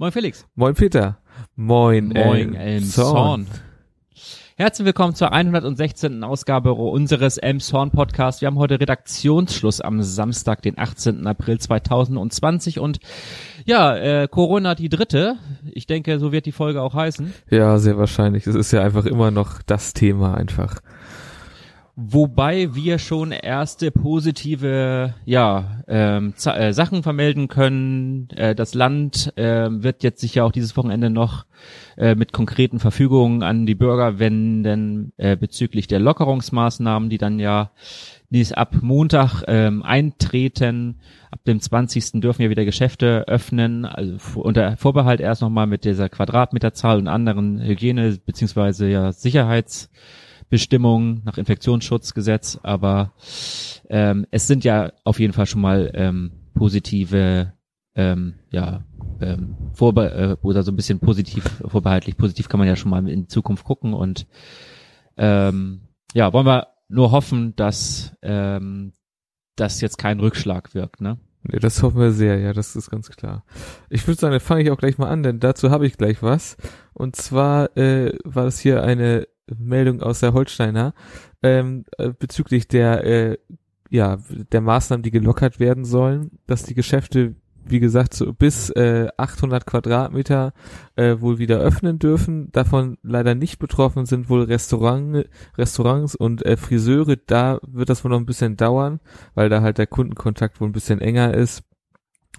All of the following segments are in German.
Moin Felix. Moin Peter. Moin, Moin Elmshorn. Herzlich willkommen zur 116. Ausgabe unseres Elmshorn Podcasts. Wir haben heute Redaktionsschluss am Samstag, den 18. April 2020 und ja, äh, Corona die dritte. Ich denke, so wird die Folge auch heißen. Ja, sehr wahrscheinlich. Es ist ja einfach immer noch das Thema einfach. Wobei wir schon erste positive ja, ähm, äh, Sachen vermelden können. Äh, das Land äh, wird jetzt sicher auch dieses Wochenende noch äh, mit konkreten Verfügungen an die Bürger wenden äh, bezüglich der Lockerungsmaßnahmen, die dann ja dies ab Montag ähm, eintreten. Ab dem 20. dürfen ja wieder Geschäfte öffnen, also unter Vorbehalt erst nochmal mit dieser Quadratmeterzahl und anderen Hygiene- beziehungsweise ja Sicherheits Bestimmungen nach Infektionsschutzgesetz, aber ähm, es sind ja auf jeden Fall schon mal ähm, positive, ähm, ja, ähm, vorbe äh, oder so ein bisschen positiv, vorbehaltlich, positiv kann man ja schon mal in Zukunft gucken und ähm, ja, wollen wir nur hoffen, dass ähm, das jetzt kein Rückschlag wirkt, ne? Ja, das hoffen wir sehr, ja, das ist ganz klar. Ich würde sagen, dann fange ich auch gleich mal an, denn dazu habe ich gleich was. Und zwar äh, war das hier eine Meldung aus der Holsteiner ähm, äh, bezüglich der äh, ja der Maßnahmen, die gelockert werden sollen, dass die Geschäfte wie gesagt so bis äh, 800 Quadratmeter äh, wohl wieder öffnen dürfen. Davon leider nicht betroffen sind wohl Restaurant, Restaurants und äh, Friseure. Da wird das wohl noch ein bisschen dauern, weil da halt der Kundenkontakt wohl ein bisschen enger ist.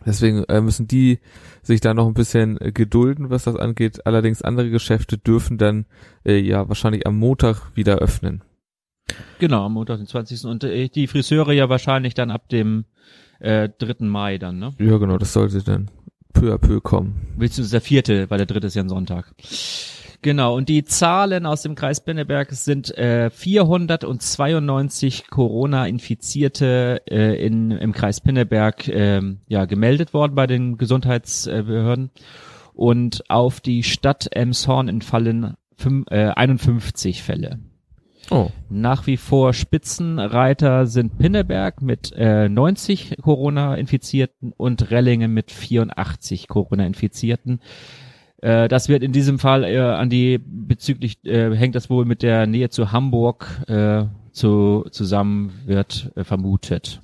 Deswegen äh, müssen die sich da noch ein bisschen äh, gedulden, was das angeht. Allerdings andere Geschäfte dürfen dann äh, ja wahrscheinlich am Montag wieder öffnen. Genau, am Montag, den 20. Und äh, die Friseure ja wahrscheinlich dann ab dem äh, 3. Mai dann, ne? Ja, genau, das sollte dann peu à peu kommen. Willst du der vierte, weil der dritte ist ja ein Sonntag. Genau, und die Zahlen aus dem Kreis Benneberg sind äh, 492 Corona-Infizierte äh, in, im Kreis Pinneberg äh, ja, gemeldet worden bei den Gesundheitsbehörden. Und auf die Stadt Emshorn entfallen fünf, äh, 51 Fälle. Oh. Nach wie vor Spitzenreiter sind Pinneberg mit äh, 90 Corona-Infizierten und Rellingen mit 84 Corona-Infizierten. Äh, das wird in diesem Fall äh, an die bezüglich äh, hängt das wohl mit der Nähe zu Hamburg äh, zu, zusammen wird äh, vermutet.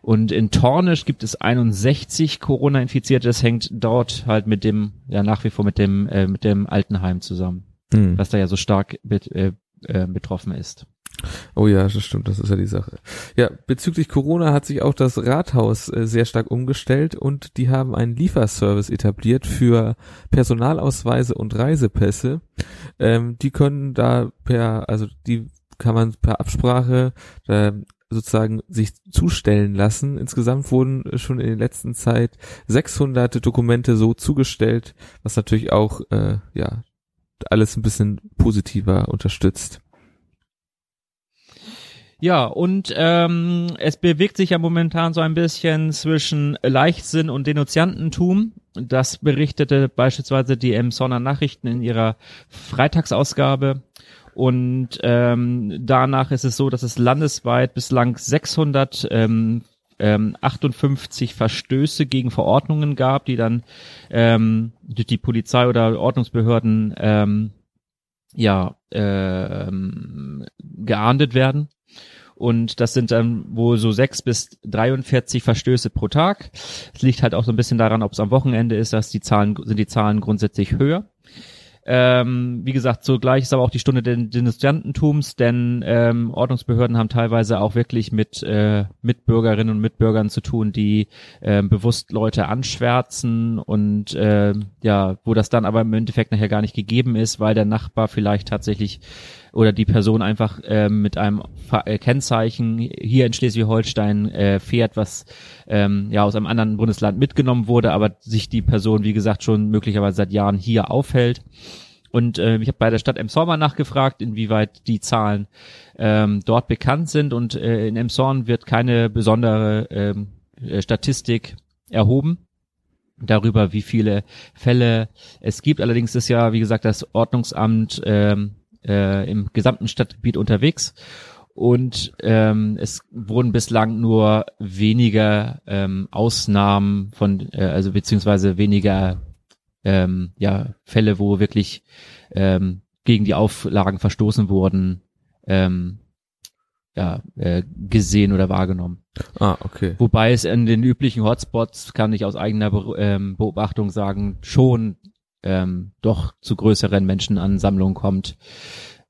Und in Tornisch gibt es 61 Corona-Infizierte. Das hängt dort halt mit dem, ja nach wie vor mit dem äh, mit dem Altenheim zusammen, hm. was da ja so stark bet, äh, äh, betroffen ist. Oh ja, das stimmt, das ist ja die Sache. Ja, bezüglich Corona hat sich auch das Rathaus äh, sehr stark umgestellt und die haben einen Lieferservice etabliert für Personalausweise und Reisepässe. Ähm, die können da per, also die kann man per Absprache äh, sozusagen sich zustellen lassen. Insgesamt wurden schon in der letzten Zeit 600 Dokumente so zugestellt, was natürlich auch äh, ja alles ein bisschen positiver unterstützt. Ja, und ähm, es bewegt sich ja momentan so ein bisschen zwischen Leichtsinn und Denunziantentum. Das berichtete beispielsweise die Emsonner Nachrichten in ihrer Freitagsausgabe. Und ähm, danach ist es so, dass es landesweit bislang 600 ähm, ähm, 58 Verstöße gegen Verordnungen gab, die dann ähm, durch die Polizei oder Ordnungsbehörden ähm, ja äh, ähm, geahndet werden. Und das sind dann wohl so sechs bis 43 Verstöße pro Tag. Es liegt halt auch so ein bisschen daran, ob es am Wochenende ist, dass die Zahlen, sind die Zahlen grundsätzlich höher. Ähm, wie gesagt, zugleich ist aber auch die Stunde des Denunziantentums, denn ähm, Ordnungsbehörden haben teilweise auch wirklich mit äh, Mitbürgerinnen und Mitbürgern zu tun, die äh, bewusst Leute anschwärzen und äh, ja, wo das dann aber im Endeffekt nachher gar nicht gegeben ist, weil der Nachbar vielleicht tatsächlich oder die Person einfach äh, mit einem äh, Kennzeichen hier in Schleswig-Holstein äh, fährt, was ähm, ja aus einem anderen Bundesland mitgenommen wurde, aber sich die Person, wie gesagt, schon möglicherweise seit Jahren hier aufhält. Und äh, ich habe bei der Stadt Emshorn nachgefragt, inwieweit die Zahlen ähm, dort bekannt sind. Und äh, in Emshorn wird keine besondere ähm, äh, Statistik erhoben darüber, wie viele Fälle es gibt. Allerdings ist ja, wie gesagt, das Ordnungsamt ähm, äh, im gesamten Stadtgebiet unterwegs und ähm, es wurden bislang nur weniger ähm, Ausnahmen von, äh, also beziehungsweise weniger ähm, ja Fälle, wo wirklich ähm, gegen die Auflagen verstoßen wurden, ähm, ja, äh, gesehen oder wahrgenommen. Ah, okay. Wobei es in den üblichen Hotspots, kann ich aus eigener Be ähm, Beobachtung sagen, schon ähm, doch zu größeren Menschenansammlungen kommt.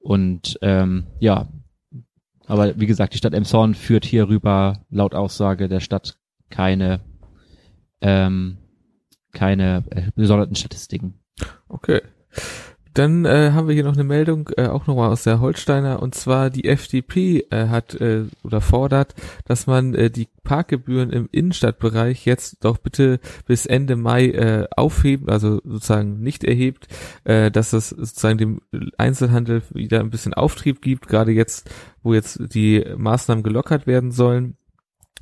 Und ähm, ja, aber wie gesagt, die Stadt Emshorn führt hierüber laut Aussage der Stadt keine ähm, keine äh, besonderten Statistiken. Okay. Dann äh, haben wir hier noch eine Meldung, äh, auch nochmal aus der Holsteiner, und zwar die FDP äh, hat äh, oder fordert, dass man äh, die Parkgebühren im Innenstadtbereich jetzt doch bitte bis Ende Mai äh, aufheben, also sozusagen nicht erhebt, äh, dass das sozusagen dem Einzelhandel wieder ein bisschen Auftrieb gibt, gerade jetzt, wo jetzt die Maßnahmen gelockert werden sollen.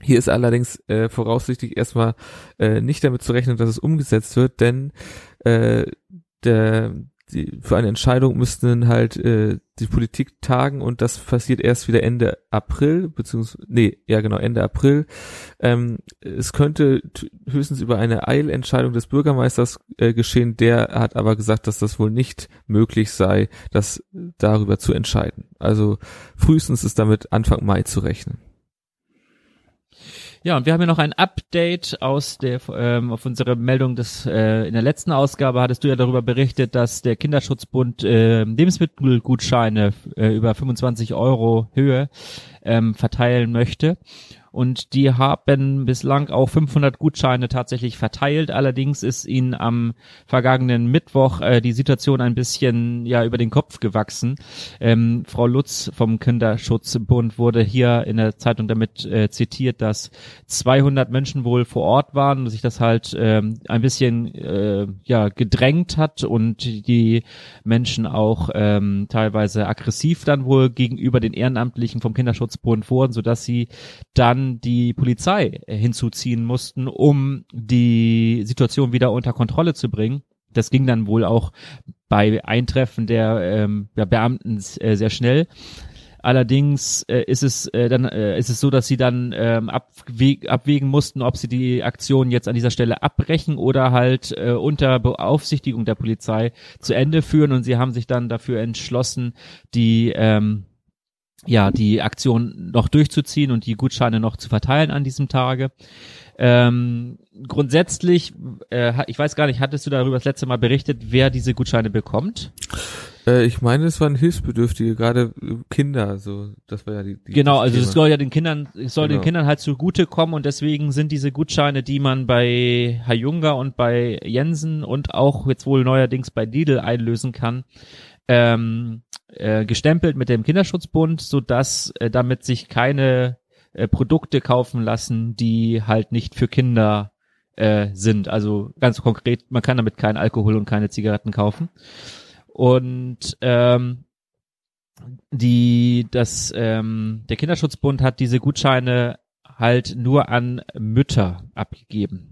Hier ist allerdings äh, voraussichtlich erstmal äh, nicht damit zu rechnen, dass es umgesetzt wird, denn äh, der die, für eine Entscheidung müssten halt äh, die Politik tagen und das passiert erst wieder Ende April, beziehungsweise, nee, ja genau, Ende April. Ähm, es könnte höchstens über eine Eilentscheidung des Bürgermeisters äh, geschehen, der hat aber gesagt, dass das wohl nicht möglich sei, das darüber zu entscheiden. Also frühestens ist damit Anfang Mai zu rechnen. Ja, und wir haben ja noch ein Update aus der ähm, auf unsere Meldung des äh, in der letzten Ausgabe hattest du ja darüber berichtet, dass der Kinderschutzbund äh, Lebensmittelgutscheine äh, über 25 Euro Höhe ähm, verteilen möchte und die haben bislang auch 500 Gutscheine tatsächlich verteilt. Allerdings ist ihnen am vergangenen Mittwoch äh, die Situation ein bisschen ja über den Kopf gewachsen. Ähm, Frau Lutz vom Kinderschutzbund wurde hier in der Zeitung damit äh, zitiert, dass 200 Menschen wohl vor Ort waren und sich das halt ähm, ein bisschen äh, ja gedrängt hat und die Menschen auch ähm, teilweise aggressiv dann wohl gegenüber den Ehrenamtlichen vom Kinderschutzbund wurden, so dass sie dann die Polizei hinzuziehen mussten, um die Situation wieder unter Kontrolle zu bringen. Das ging dann wohl auch bei Eintreffen der, ähm, der Beamten äh, sehr schnell. Allerdings äh, ist es äh, dann äh, ist es so, dass sie dann ähm, abwäg abwägen mussten, ob sie die Aktion jetzt an dieser Stelle abbrechen oder halt äh, unter Beaufsichtigung der Polizei zu Ende führen. Und sie haben sich dann dafür entschlossen, die ähm, ja, die Aktion noch durchzuziehen und die Gutscheine noch zu verteilen an diesem Tage. Ähm, grundsätzlich, äh, ich weiß gar nicht, hattest du darüber das letzte Mal berichtet, wer diese Gutscheine bekommt? Äh, ich meine, es waren Hilfsbedürftige, gerade Kinder, so, das war ja die, die Genau, also es soll ja den Kindern, es soll genau. den Kindern halt zugute kommen und deswegen sind diese Gutscheine, die man bei Hayunga und bei Jensen und auch jetzt wohl neuerdings bei Lidl einlösen kann, ähm, äh, gestempelt mit dem Kinderschutzbund, so dass äh, damit sich keine äh, Produkte kaufen lassen, die halt nicht für Kinder äh, sind. Also ganz konkret, man kann damit keinen Alkohol und keine Zigaretten kaufen. Und ähm, die, das, ähm, der Kinderschutzbund hat diese Gutscheine halt nur an Mütter abgegeben.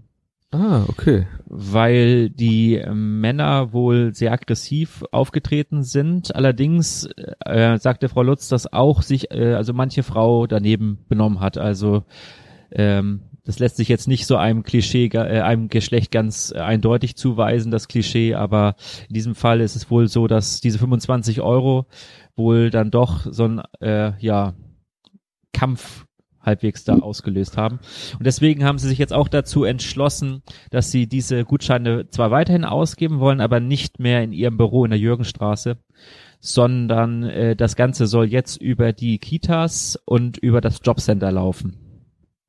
Ah, okay. Weil die äh, Männer wohl sehr aggressiv aufgetreten sind. Allerdings äh, sagte Frau Lutz, dass auch sich, äh, also manche Frau daneben benommen hat. Also ähm, das lässt sich jetzt nicht so einem Klischee, äh, einem Geschlecht ganz eindeutig zuweisen, das Klischee, aber in diesem Fall ist es wohl so, dass diese 25 Euro wohl dann doch so ein, äh, ja, Kampf halbwegs da ausgelöst haben. Und deswegen haben sie sich jetzt auch dazu entschlossen, dass sie diese Gutscheine zwar weiterhin ausgeben wollen, aber nicht mehr in ihrem Büro in der Jürgenstraße, sondern äh, das Ganze soll jetzt über die Kitas und über das Jobcenter laufen.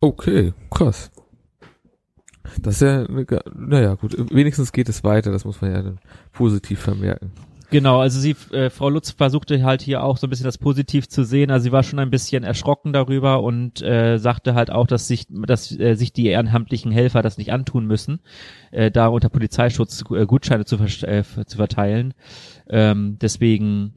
Okay, krass. Das ist ja, naja, gut, wenigstens geht es weiter, das muss man ja dann positiv vermerken. Genau, also sie, äh, Frau Lutz versuchte halt hier auch so ein bisschen das positiv zu sehen. Also sie war schon ein bisschen erschrocken darüber und äh, sagte halt auch, dass sich, dass äh, sich die ehrenamtlichen Helfer das nicht antun müssen, äh, da unter Polizeischutz äh, Gutscheine zu, äh, zu verteilen. Ähm, deswegen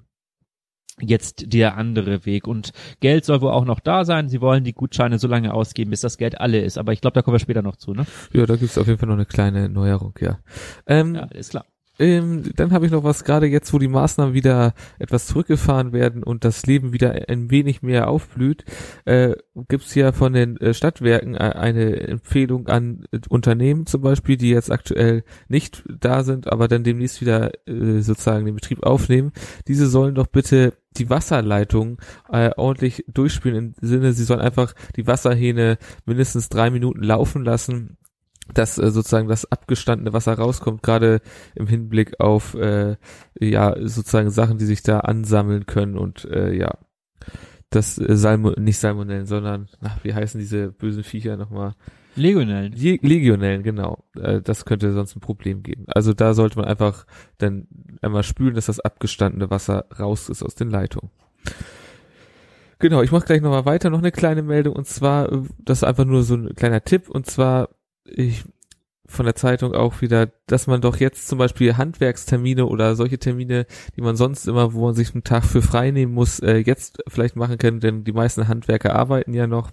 jetzt der andere Weg. Und Geld soll wohl auch noch da sein. Sie wollen die Gutscheine so lange ausgeben, bis das Geld alle ist. Aber ich glaube, da kommen wir später noch zu, ne? Ja, da gibt's auf jeden Fall noch eine kleine Neuerung, ja. Ähm, ja, ist klar. Ähm, dann habe ich noch was, gerade jetzt, wo die Maßnahmen wieder etwas zurückgefahren werden und das Leben wieder ein wenig mehr aufblüht, äh, gibt es ja von den äh, Stadtwerken äh, eine Empfehlung an äh, Unternehmen zum Beispiel, die jetzt aktuell nicht da sind, aber dann demnächst wieder äh, sozusagen den Betrieb aufnehmen. Diese sollen doch bitte die Wasserleitung äh, ordentlich durchspielen im Sinne, sie sollen einfach die Wasserhähne mindestens drei Minuten laufen lassen dass äh, sozusagen das abgestandene Wasser rauskommt, gerade im Hinblick auf äh, ja sozusagen Sachen, die sich da ansammeln können und äh, ja das äh, Salmo nicht Salmonellen, sondern ach, wie heißen diese bösen Viecher nochmal? Legionellen. Le Legionellen, genau. Äh, das könnte sonst ein Problem geben. Also da sollte man einfach dann einmal spülen, dass das abgestandene Wasser raus ist aus den Leitungen. Genau, ich mache gleich nochmal weiter, noch eine kleine Meldung und zwar, äh, das ist einfach nur so ein kleiner Tipp und zwar ich von der Zeitung auch wieder, dass man doch jetzt zum Beispiel Handwerkstermine oder solche Termine, die man sonst immer, wo man sich einen Tag für frei nehmen muss, äh, jetzt vielleicht machen kann, denn die meisten Handwerker arbeiten ja noch.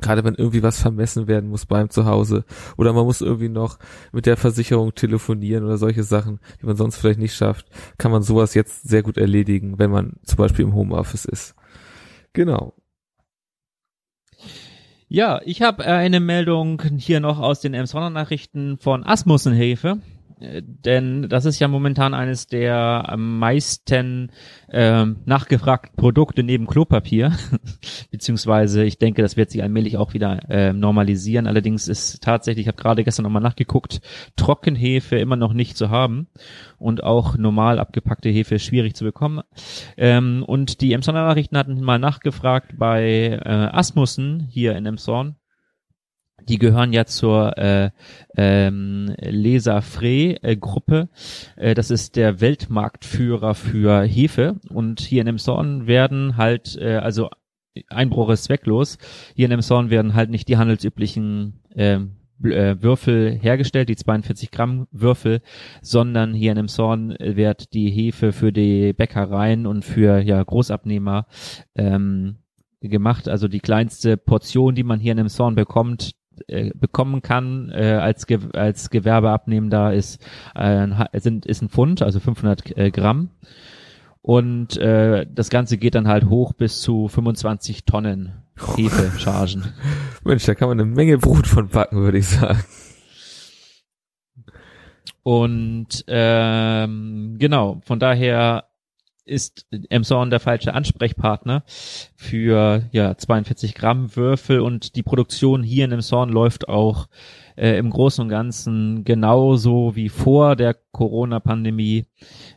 Gerade wenn irgendwie was vermessen werden muss beim Zuhause oder man muss irgendwie noch mit der Versicherung telefonieren oder solche Sachen, die man sonst vielleicht nicht schafft, kann man sowas jetzt sehr gut erledigen, wenn man zum Beispiel im Homeoffice ist. Genau. Ja, ich habe äh, eine Meldung hier noch aus den Emsonner Nachrichten von Asmussenhilfe. Äh, denn das ist ja momentan eines der am meisten ähm, nachgefragten Produkte neben Klopapier. Beziehungsweise ich denke, das wird sich allmählich auch wieder äh, normalisieren. Allerdings ist tatsächlich, ich habe gerade gestern nochmal nachgeguckt, Trockenhefe immer noch nicht zu haben und auch normal abgepackte Hefe schwierig zu bekommen. Ähm, und die Emsonner Nachrichten hatten mal nachgefragt bei äh, Asmussen hier in Emshorn die gehören ja zur äh, ähm, Frey äh, Gruppe. Äh, das ist der Weltmarktführer für Hefe. Und hier in Emshorn werden halt, äh, also Einbruch ist zwecklos. Hier in Emshorn werden halt nicht die handelsüblichen äh, Würfel hergestellt, die 42 Gramm Würfel, sondern hier in Emshorn wird die Hefe für die Bäckereien und für ja Großabnehmer ähm, gemacht. Also die kleinste Portion, die man hier in Emshorn bekommt, äh, bekommen kann äh, als Ge als Gewerbeabnehmender ist äh, sind ist ein Pfund, also 500 äh, Gramm und äh, das Ganze geht dann halt hoch bis zu 25 Tonnen Hefechargen. Mensch, da kann man eine Menge Brot von backen, würde ich sagen. Und ähm, genau, von daher ist Emson der falsche Ansprechpartner für ja 42 Gramm Würfel und die Produktion hier in Emson läuft auch äh, im Großen und Ganzen genauso wie vor der Corona-Pandemie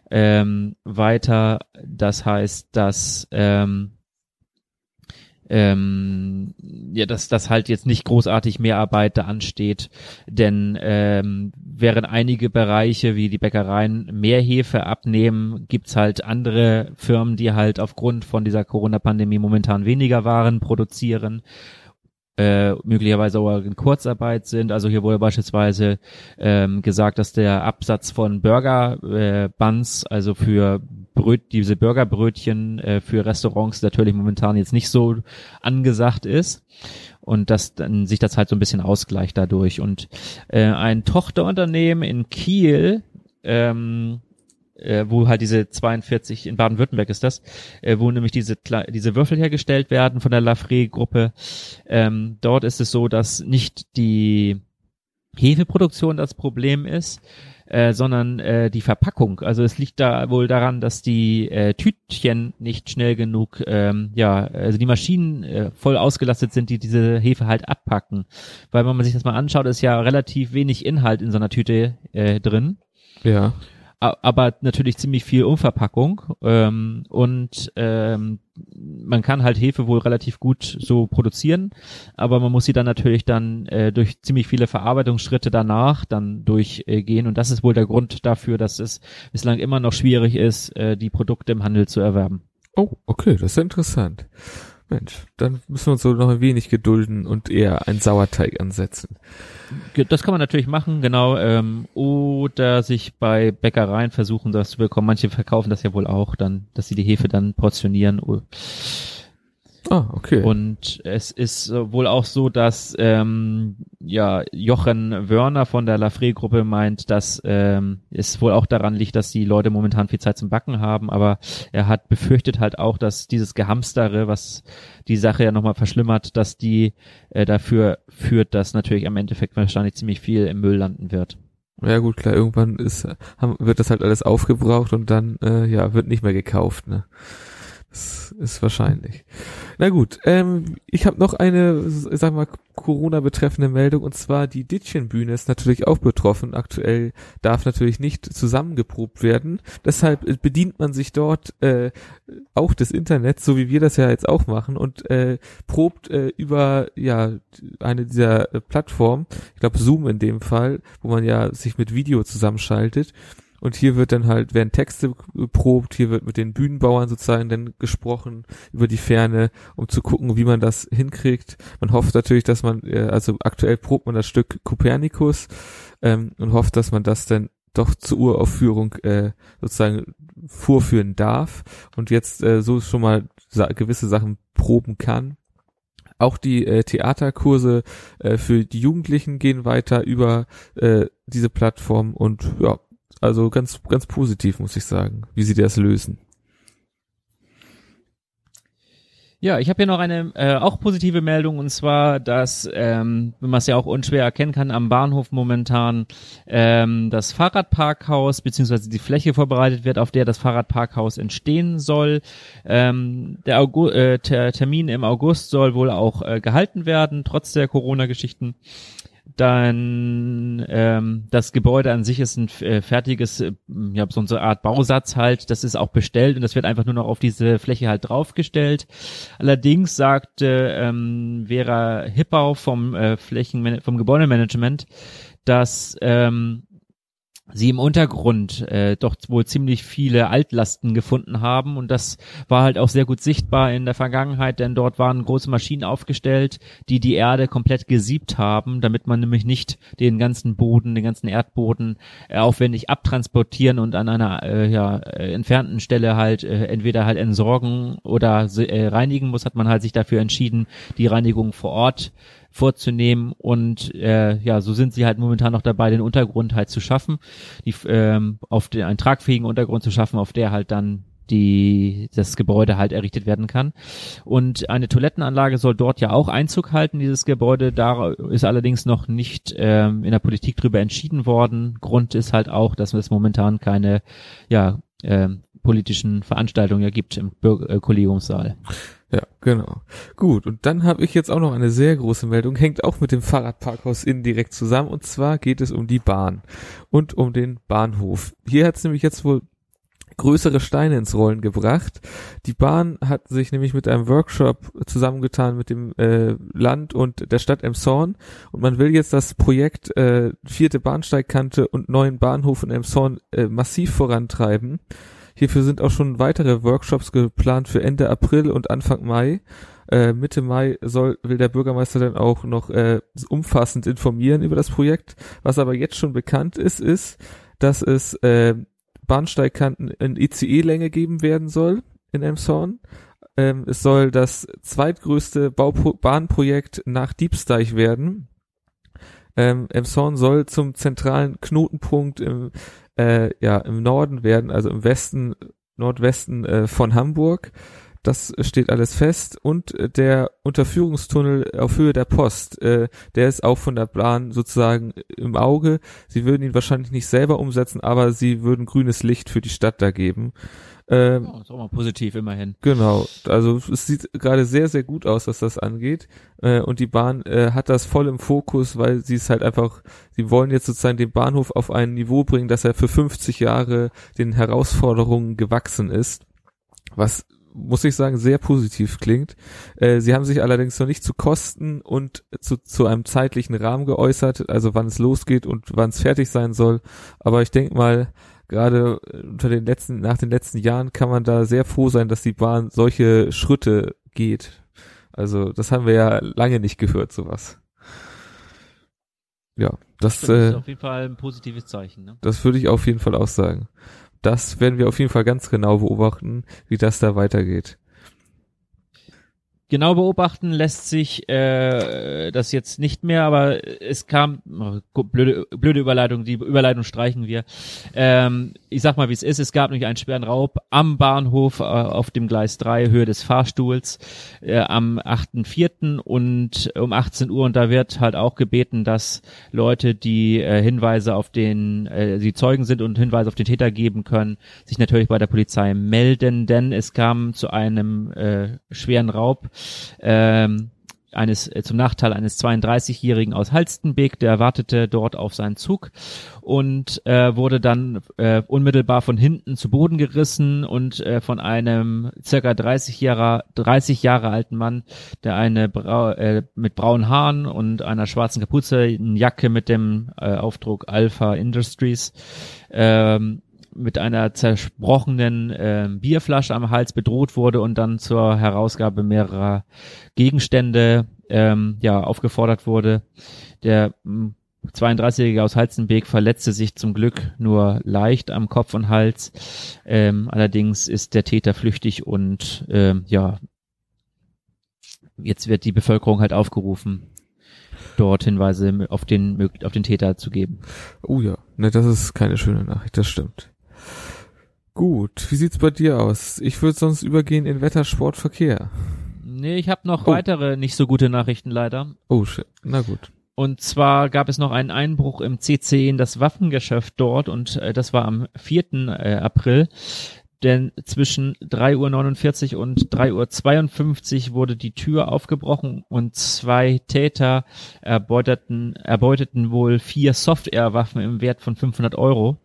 ähm, weiter. Das heißt, dass ähm, ähm, ja, dass das halt jetzt nicht großartig Mehrarbeit da ansteht, denn ähm, während einige Bereiche wie die Bäckereien mehr Hefe abnehmen, gibt's halt andere Firmen, die halt aufgrund von dieser Corona-Pandemie momentan weniger Waren produzieren äh, möglicherweise auch in Kurzarbeit sind. Also hier wurde beispielsweise ähm, gesagt, dass der Absatz von Burger äh, Buns, also für Bröt, diese Burgerbrötchen äh, für Restaurants natürlich momentan jetzt nicht so angesagt ist und dass dann sich das halt so ein bisschen ausgleicht dadurch. Und äh, ein Tochterunternehmen in Kiel ähm, äh, wo halt diese 42 in Baden-Württemberg ist das, äh, wo nämlich diese diese Würfel hergestellt werden von der Lafray-Gruppe. Ähm, dort ist es so, dass nicht die Hefeproduktion das Problem ist, äh, sondern äh, die Verpackung. Also es liegt da wohl daran, dass die äh, Tütchen nicht schnell genug, ähm, ja, also die Maschinen äh, voll ausgelastet sind, die diese Hefe halt abpacken. Weil wenn man sich das mal anschaut, ist ja relativ wenig Inhalt in so einer Tüte äh, drin. Ja aber natürlich ziemlich viel Umverpackung ähm, und ähm, man kann halt Hefe wohl relativ gut so produzieren, aber man muss sie dann natürlich dann äh, durch ziemlich viele Verarbeitungsschritte danach dann durchgehen äh, und das ist wohl der Grund dafür, dass es bislang immer noch schwierig ist, äh, die Produkte im Handel zu erwerben. Oh, okay, das ist interessant. Mensch, dann müssen wir uns so noch ein wenig gedulden und eher einen Sauerteig ansetzen. Das kann man natürlich machen, genau. Ähm, oder sich bei Bäckereien versuchen, das zu bekommen. Manche verkaufen das ja wohl auch, dann, dass sie die Hefe dann portionieren. Ah, okay. Und es ist wohl auch so, dass ähm, ja Jochen Wörner von der Lafre-Gruppe meint, dass ähm, es wohl auch daran liegt, dass die Leute momentan viel Zeit zum Backen haben, aber er hat befürchtet halt auch, dass dieses Gehamstere, was die Sache ja nochmal verschlimmert, dass die äh, dafür führt, dass natürlich am Endeffekt wahrscheinlich ziemlich viel im Müll landen wird. Ja gut, klar, irgendwann ist, haben, wird das halt alles aufgebraucht und dann äh, ja wird nicht mehr gekauft, ne? Das ist wahrscheinlich. Na gut, ähm, ich habe noch eine, sag mal, Corona betreffende Meldung und zwar die Dittchenbühne ist natürlich auch betroffen. Aktuell darf natürlich nicht zusammengeprobt werden. Deshalb bedient man sich dort äh, auch des Internets, so wie wir das ja jetzt auch machen und äh, probt äh, über ja eine dieser äh, Plattformen, ich glaube Zoom in dem Fall, wo man ja sich mit Video zusammenschaltet und hier wird dann halt, werden Texte geprobt, hier wird mit den Bühnenbauern sozusagen dann gesprochen über die Ferne, um zu gucken, wie man das hinkriegt. Man hofft natürlich, dass man, äh, also aktuell probt man das Stück Kopernikus ähm, und hofft, dass man das dann doch zur Uraufführung äh, sozusagen vorführen darf und jetzt äh, so schon mal sa gewisse Sachen proben kann. Auch die äh, Theaterkurse äh, für die Jugendlichen gehen weiter über äh, diese Plattform und ja, also ganz, ganz positiv, muss ich sagen, wie sie das lösen. Ja, ich habe hier noch eine äh, auch positive Meldung und zwar, dass, ähm, wenn man es ja auch unschwer erkennen kann, am Bahnhof momentan ähm, das Fahrradparkhaus beziehungsweise die Fläche vorbereitet wird, auf der das Fahrradparkhaus entstehen soll. Ähm, der, Augu äh, Termin im August soll wohl auch äh, gehalten werden, trotz der Corona-Geschichten. Dann ähm, das Gebäude an sich ist ein äh, fertiges, äh, ja, so eine Art Bausatz halt, das ist auch bestellt und das wird einfach nur noch auf diese Fläche halt draufgestellt. Allerdings sagte ähm, Vera Hippau vom äh, Flächen vom Gebäudemanagement, dass ähm, sie im Untergrund äh, doch wohl ziemlich viele Altlasten gefunden haben. Und das war halt auch sehr gut sichtbar in der Vergangenheit, denn dort waren große Maschinen aufgestellt, die die Erde komplett gesiebt haben, damit man nämlich nicht den ganzen Boden, den ganzen Erdboden äh, aufwendig abtransportieren und an einer äh, ja, äh, entfernten Stelle halt äh, entweder halt entsorgen oder äh, reinigen muss, hat man halt sich dafür entschieden, die Reinigung vor Ort vorzunehmen und äh, ja, so sind sie halt momentan noch dabei, den Untergrund halt zu schaffen, die ähm, auf den einen tragfähigen Untergrund zu schaffen, auf der halt dann die das Gebäude halt errichtet werden kann. Und eine Toilettenanlage soll dort ja auch Einzug halten, dieses Gebäude. Da ist allerdings noch nicht ähm, in der Politik drüber entschieden worden. Grund ist halt auch, dass es momentan keine ja, äh, politischen Veranstaltungen gibt im Bürger äh, Kollegiumssaal. Ja, genau. Gut, und dann habe ich jetzt auch noch eine sehr große Meldung, hängt auch mit dem Fahrradparkhaus indirekt zusammen, und zwar geht es um die Bahn und um den Bahnhof. Hier hat es nämlich jetzt wohl größere Steine ins Rollen gebracht. Die Bahn hat sich nämlich mit einem Workshop zusammengetan mit dem äh, Land und der Stadt Emshorn und man will jetzt das Projekt äh, vierte Bahnsteigkante und neuen Bahnhof in Emshorn äh, massiv vorantreiben. Hierfür sind auch schon weitere Workshops geplant für Ende April und Anfang Mai. Äh, Mitte Mai soll, will der Bürgermeister dann auch noch äh, umfassend informieren über das Projekt. Was aber jetzt schon bekannt ist, ist, dass es äh, Bahnsteigkanten in ICE-Länge geben werden soll in Emshorn. Ähm, es soll das zweitgrößte Baupro Bahnprojekt nach Diebsteich werden. Ähm, Emshorn soll zum zentralen Knotenpunkt im äh, ja im Norden werden, also im Westen, Nordwesten äh, von Hamburg. Das steht alles fest. Und der Unterführungstunnel auf Höhe der Post, äh, der ist auch von der Plan sozusagen im Auge. Sie würden ihn wahrscheinlich nicht selber umsetzen, aber sie würden grünes Licht für die Stadt da geben. Ähm, oh, ist auch mal positiv immerhin. Genau, also es sieht gerade sehr, sehr gut aus, was das angeht. Äh, und die Bahn äh, hat das voll im Fokus, weil sie es halt einfach, sie wollen jetzt sozusagen den Bahnhof auf ein Niveau bringen, dass er für 50 Jahre den Herausforderungen gewachsen ist. Was muss ich sagen, sehr positiv klingt. Äh, sie haben sich allerdings noch nicht zu Kosten und zu, zu einem zeitlichen Rahmen geäußert, also wann es losgeht und wann es fertig sein soll. Aber ich denke mal, gerade äh, unter den letzten, nach den letzten Jahren kann man da sehr froh sein, dass die Bahn solche Schritte geht. Also das haben wir ja lange nicht gehört, sowas. Ja, das, das ist äh, auf jeden Fall ein positives Zeichen. Ne? Das würde ich auf jeden Fall auch sagen. Das werden wir auf jeden Fall ganz genau beobachten, wie das da weitergeht. Genau beobachten lässt sich äh, das jetzt nicht mehr, aber es kam oh, blöde, blöde Überleitung, die Überleitung streichen wir. Ähm, ich sag mal, wie es ist. Es gab nämlich einen schweren Raub am Bahnhof äh, auf dem Gleis 3, Höhe des Fahrstuhls, äh, am 8.4. und um 18 Uhr. Und da wird halt auch gebeten, dass Leute, die äh, Hinweise auf den, äh, die Zeugen sind und Hinweise auf den Täter geben können, sich natürlich bei der Polizei melden, denn es kam zu einem äh, schweren Raub ähm, eines äh, zum Nachteil eines 32-Jährigen aus Halstenbeek, der wartete dort auf seinen Zug und äh, wurde dann äh, unmittelbar von hinten zu Boden gerissen und äh, von einem circa 30 Jahre 30 Jahre alten Mann, der eine Brau äh, mit braunen Haaren und einer schwarzen Kapuze, eine Jacke mit dem äh, Aufdruck Alpha Industries ähm, mit einer zersprochenen äh, Bierflasche am Hals bedroht wurde und dann zur Herausgabe mehrerer Gegenstände ähm, ja aufgefordert wurde. Der 32-Jährige hm, aus Halzenbeek verletzte sich zum Glück nur leicht am Kopf und Hals. Ähm, allerdings ist der Täter flüchtig und ähm, ja, jetzt wird die Bevölkerung halt aufgerufen, dort Hinweise auf den, auf den Täter zu geben. Oh ja, ne, das ist keine schöne Nachricht, das stimmt. Gut, wie sieht's bei dir aus? Ich würde sonst übergehen in Wetter, Sport, Verkehr. Nee, ich habe noch oh. weitere nicht so gute Nachrichten leider. Oh shit, na gut. Und zwar gab es noch einen Einbruch im CC in das Waffengeschäft dort und äh, das war am 4. Äh, April. Denn zwischen 3.49 Uhr und 3.52 Uhr wurde die Tür aufgebrochen und zwei Täter erbeuteten, erbeuteten wohl vier Softwarewaffen im Wert von 500 Euro.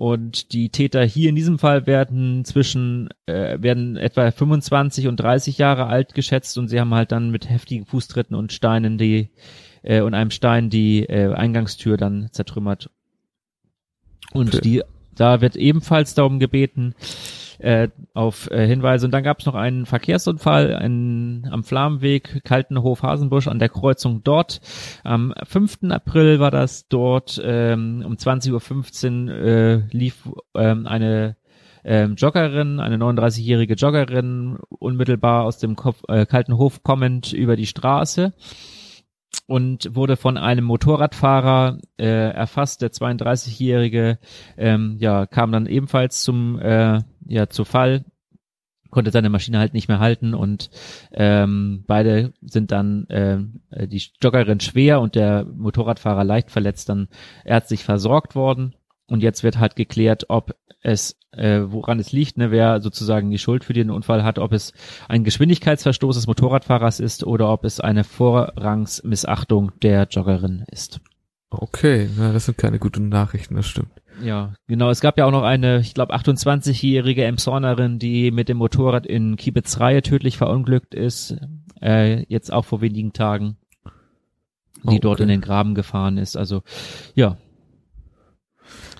Und die Täter hier in diesem Fall werden zwischen, äh, werden etwa 25 und 30 Jahre alt geschätzt und sie haben halt dann mit heftigen Fußtritten und Steinen die, äh, und einem Stein die äh, Eingangstür dann zertrümmert. Und okay. die, da wird ebenfalls darum gebeten, äh, auf äh, Hinweise. Und dann gab es noch einen Verkehrsunfall einen, am Flammenweg Kaltenhof Hasenbusch an der Kreuzung dort. Am 5. April war das dort ähm, um 20.15 Uhr äh, lief ähm, eine ähm, Joggerin, eine 39-jährige Joggerin, unmittelbar aus dem Kopf, äh, kalten Hof kommend über die Straße und wurde von einem Motorradfahrer äh, erfasst. Der 32-jährige ähm, ja kam dann ebenfalls zum äh, ja zu Fall, konnte seine Maschine halt nicht mehr halten und ähm, beide sind dann äh, die Joggerin schwer und der Motorradfahrer leicht verletzt dann ärztlich versorgt worden und jetzt wird halt geklärt, ob es äh, woran es liegt, ne, wer sozusagen die Schuld für den Unfall hat, ob es ein Geschwindigkeitsverstoß des Motorradfahrers ist oder ob es eine Vorrangsmissachtung der Joggerin ist. Okay, na, das sind keine guten Nachrichten, das stimmt. Ja, genau. Es gab ja auch noch eine, ich glaube, 28-jährige Emsornerin, die mit dem Motorrad in Kiebitzreihe tödlich verunglückt ist, äh, jetzt auch vor wenigen Tagen, die okay. dort in den Graben gefahren ist. Also, ja.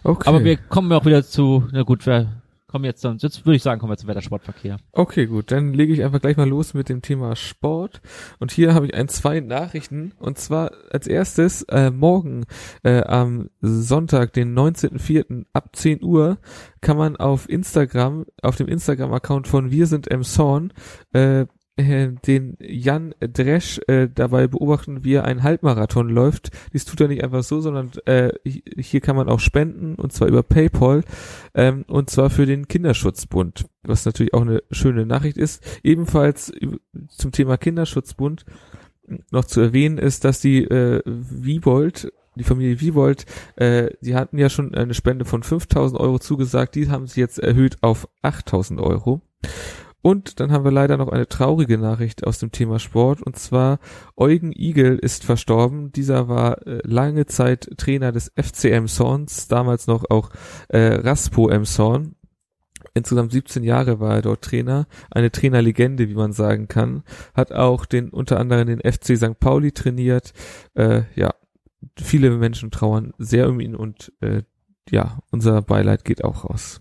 Okay. Aber wir kommen auch wieder zu, na gut, wir kommen jetzt dann, jetzt würde ich sagen, kommen wir zum Wettersportverkehr. Okay, gut, dann lege ich einfach gleich mal los mit dem Thema Sport. Und hier habe ich ein, zwei Nachrichten. Und zwar als erstes, äh, morgen äh, am Sonntag, den 19.04. ab 10 Uhr, kann man auf Instagram, auf dem Instagram-Account von Wir sind Emshorn, äh, äh, den Jan Dresch äh, dabei beobachten, wie er einen Halbmarathon läuft. Dies tut er nicht einfach so, sondern äh, hier kann man auch spenden und zwar über PayPal ähm, und zwar für den Kinderschutzbund, was natürlich auch eine schöne Nachricht ist. Ebenfalls zum Thema Kinderschutzbund noch zu erwähnen ist, dass die äh, Wiebold die Familie Wiewold, äh, die hatten ja schon eine Spende von 5000 Euro zugesagt, die haben sie jetzt erhöht auf 8000 Euro. Und dann haben wir leider noch eine traurige Nachricht aus dem Thema Sport. Und zwar Eugen Igel ist verstorben. Dieser war äh, lange Zeit Trainer des FCM Sons, damals noch auch äh, Raspo Emson. Insgesamt 17 Jahre war er dort Trainer, eine Trainerlegende, wie man sagen kann. Hat auch den unter anderem den FC St. Pauli trainiert. Äh, ja, viele Menschen trauern sehr um ihn und äh, ja, unser Beileid geht auch raus.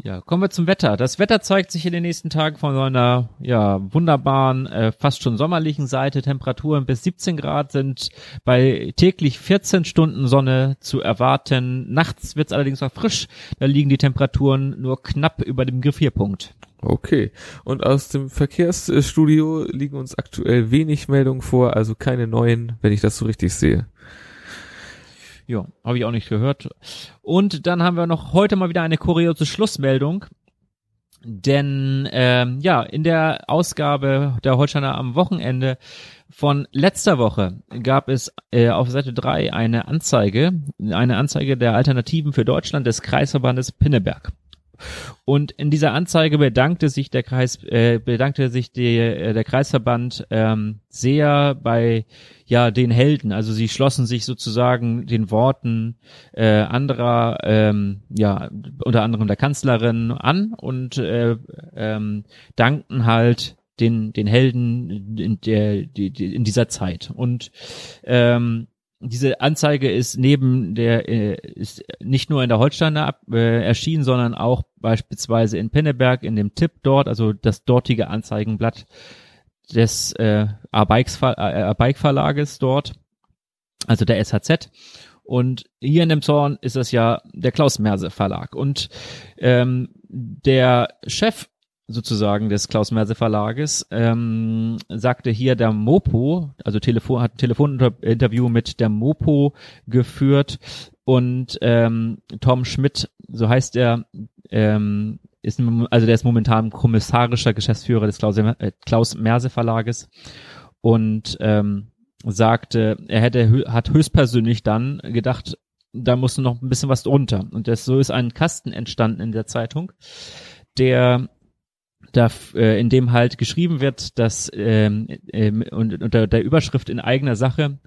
Ja, kommen wir zum Wetter. Das Wetter zeigt sich in den nächsten Tagen von einer ja, wunderbaren, äh, fast schon sommerlichen Seite. Temperaturen bis 17 Grad sind bei täglich 14 Stunden Sonne zu erwarten. Nachts wird es allerdings auch frisch. Da liegen die Temperaturen nur knapp über dem Gefrierpunkt. Okay. Und aus dem Verkehrsstudio liegen uns aktuell wenig Meldungen vor, also keine neuen, wenn ich das so richtig sehe. Ja, habe ich auch nicht gehört. Und dann haben wir noch heute mal wieder eine kuriose Schlussmeldung. Denn ähm, ja, in der Ausgabe der Holsteiner am Wochenende von letzter Woche gab es äh, auf Seite 3 eine Anzeige, eine Anzeige der Alternativen für Deutschland des Kreisverbandes Pinneberg. Und in dieser Anzeige bedankte sich der Kreis, äh, bedankte sich die, äh, der Kreisverband ähm, sehr bei ja den Helden. Also sie schlossen sich sozusagen den Worten äh, anderer, ähm, ja unter anderem der Kanzlerin an und äh, ähm, dankten halt den den Helden in der die, die, in dieser Zeit und ähm, diese Anzeige ist neben der äh, ist nicht nur in der Holsteiner äh, erschienen, sondern auch beispielsweise in Penneberg in dem Tipp dort, also das dortige Anzeigenblatt des äh, A-Bike Verlages dort, also der SHZ. Und hier in dem Zorn ist es ja der Klaus Merse Verlag. Und ähm, der Chef sozusagen des Klaus Merse Verlages, ähm, sagte hier der Mopo, also Telefon, hat ein Telefoninterview mit der Mopo geführt und ähm, Schmidt, so heißt er, ähm, ist also der ist momentan kommissarischer Geschäftsführer des Klaus, äh, Klaus Merse Verlages und ähm, sagte, er hätte hat höchstpersönlich dann gedacht, da musste noch ein bisschen was drunter. Und das so ist ein Kasten entstanden in der Zeitung, der da, äh, in dem halt geschrieben wird, dass ähm, äh, und unter der Überschrift in eigener Sache,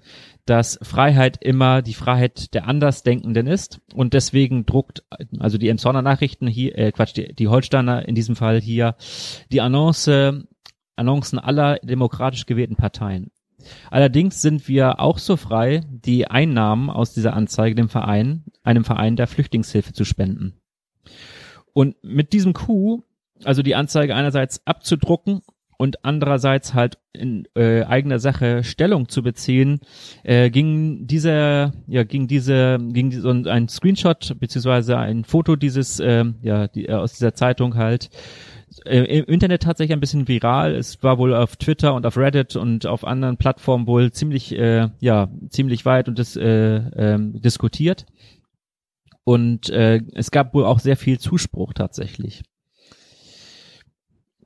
dass Freiheit immer die Freiheit der Andersdenkenden ist und deswegen druckt also die Emsonner Nachrichten hier, äh, Quatsch, die, die Holsteiner in diesem Fall hier die Annonce, Annoncen aller demokratisch gewählten Parteien. Allerdings sind wir auch so frei, die Einnahmen aus dieser Anzeige dem Verein, einem Verein der Flüchtlingshilfe zu spenden. Und mit diesem Coup also die Anzeige einerseits abzudrucken und andererseits halt in äh, eigener Sache Stellung zu beziehen, äh, ging dieser, ja, ging diese, ging so ein Screenshot beziehungsweise ein Foto dieses, äh, ja, die, äh, aus dieser Zeitung halt äh, im Internet tatsächlich ein bisschen viral. Es war wohl auf Twitter und auf Reddit und auf anderen Plattformen wohl ziemlich, äh, ja, ziemlich weit und das äh, äh, diskutiert. Und äh, es gab wohl auch sehr viel Zuspruch tatsächlich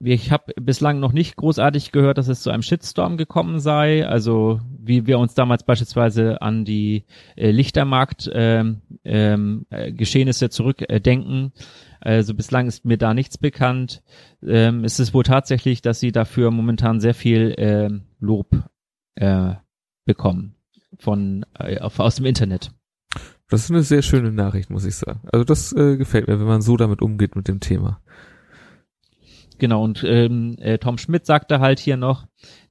ich habe bislang noch nicht großartig gehört, dass es zu einem Shitstorm gekommen sei. Also wie wir uns damals beispielsweise an die äh, Lichtermarkt ähm, ähm, äh, zurückdenken. Also bislang ist mir da nichts bekannt. Ähm, es ist wohl tatsächlich, dass sie dafür momentan sehr viel äh, Lob äh, bekommen von äh, aus dem Internet. Das ist eine sehr schöne Nachricht, muss ich sagen. Also das äh, gefällt mir, wenn man so damit umgeht mit dem Thema. Genau, und ähm, äh, Tom Schmidt sagte halt hier noch,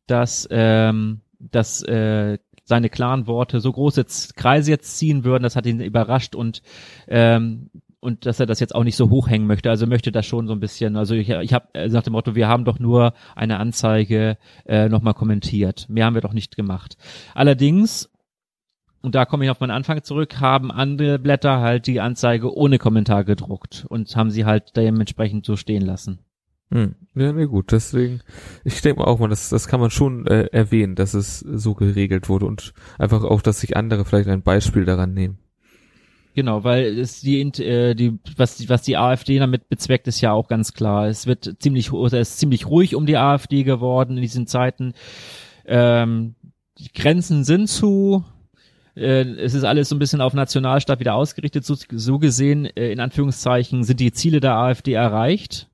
dass, ähm, dass äh, seine klaren Worte so große Kreise jetzt ziehen würden, das hat ihn überrascht und ähm, und dass er das jetzt auch nicht so hochhängen möchte. Also möchte das schon so ein bisschen. Also ich, ich habe nach dem Motto, wir haben doch nur eine Anzeige äh, nochmal kommentiert. Mehr haben wir doch nicht gemacht. Allerdings, und da komme ich auf meinen Anfang zurück, haben andere Blätter halt die Anzeige ohne Kommentar gedruckt und haben sie halt dementsprechend so stehen lassen. Hm. Ja, nee, gut, deswegen, ich denke mal auch mal, das, das kann man schon äh, erwähnen, dass es so geregelt wurde und einfach auch, dass sich andere vielleicht ein Beispiel daran nehmen. Genau, weil es die, äh, die, was, die, was die AfD damit bezweckt, ist ja auch ganz klar. Es wird ziemlich, es ist ziemlich ruhig um die AfD geworden in diesen Zeiten. Ähm, die Grenzen sind zu, äh, es ist alles so ein bisschen auf Nationalstaat wieder ausgerichtet. So, so gesehen, äh, in Anführungszeichen, sind die Ziele der AfD erreicht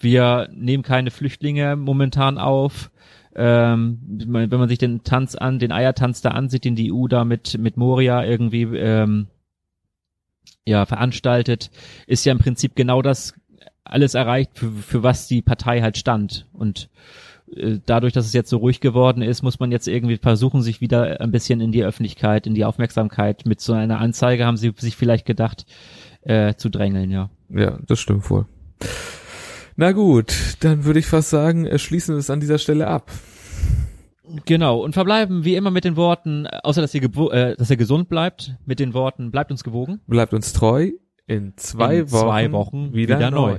wir nehmen keine Flüchtlinge momentan auf. Ähm, wenn man sich den Tanz an, den Eiertanz da ansieht, den die EU da mit, mit Moria irgendwie ähm, ja, veranstaltet, ist ja im Prinzip genau das alles erreicht, für, für was die Partei halt stand. Und äh, dadurch, dass es jetzt so ruhig geworden ist, muss man jetzt irgendwie versuchen, sich wieder ein bisschen in die Öffentlichkeit, in die Aufmerksamkeit mit so einer Anzeige, haben sie sich vielleicht gedacht, äh, zu drängeln, ja. Ja, das stimmt wohl. Na gut, dann würde ich fast sagen, äh, schließen wir es an dieser Stelle ab. Genau, und verbleiben wie immer mit den Worten, äh, außer dass ihr, äh, dass ihr gesund bleibt, mit den Worten, bleibt uns gewogen. Bleibt uns treu. In zwei, In zwei Wochen, Wochen wieder, wieder neu. neu.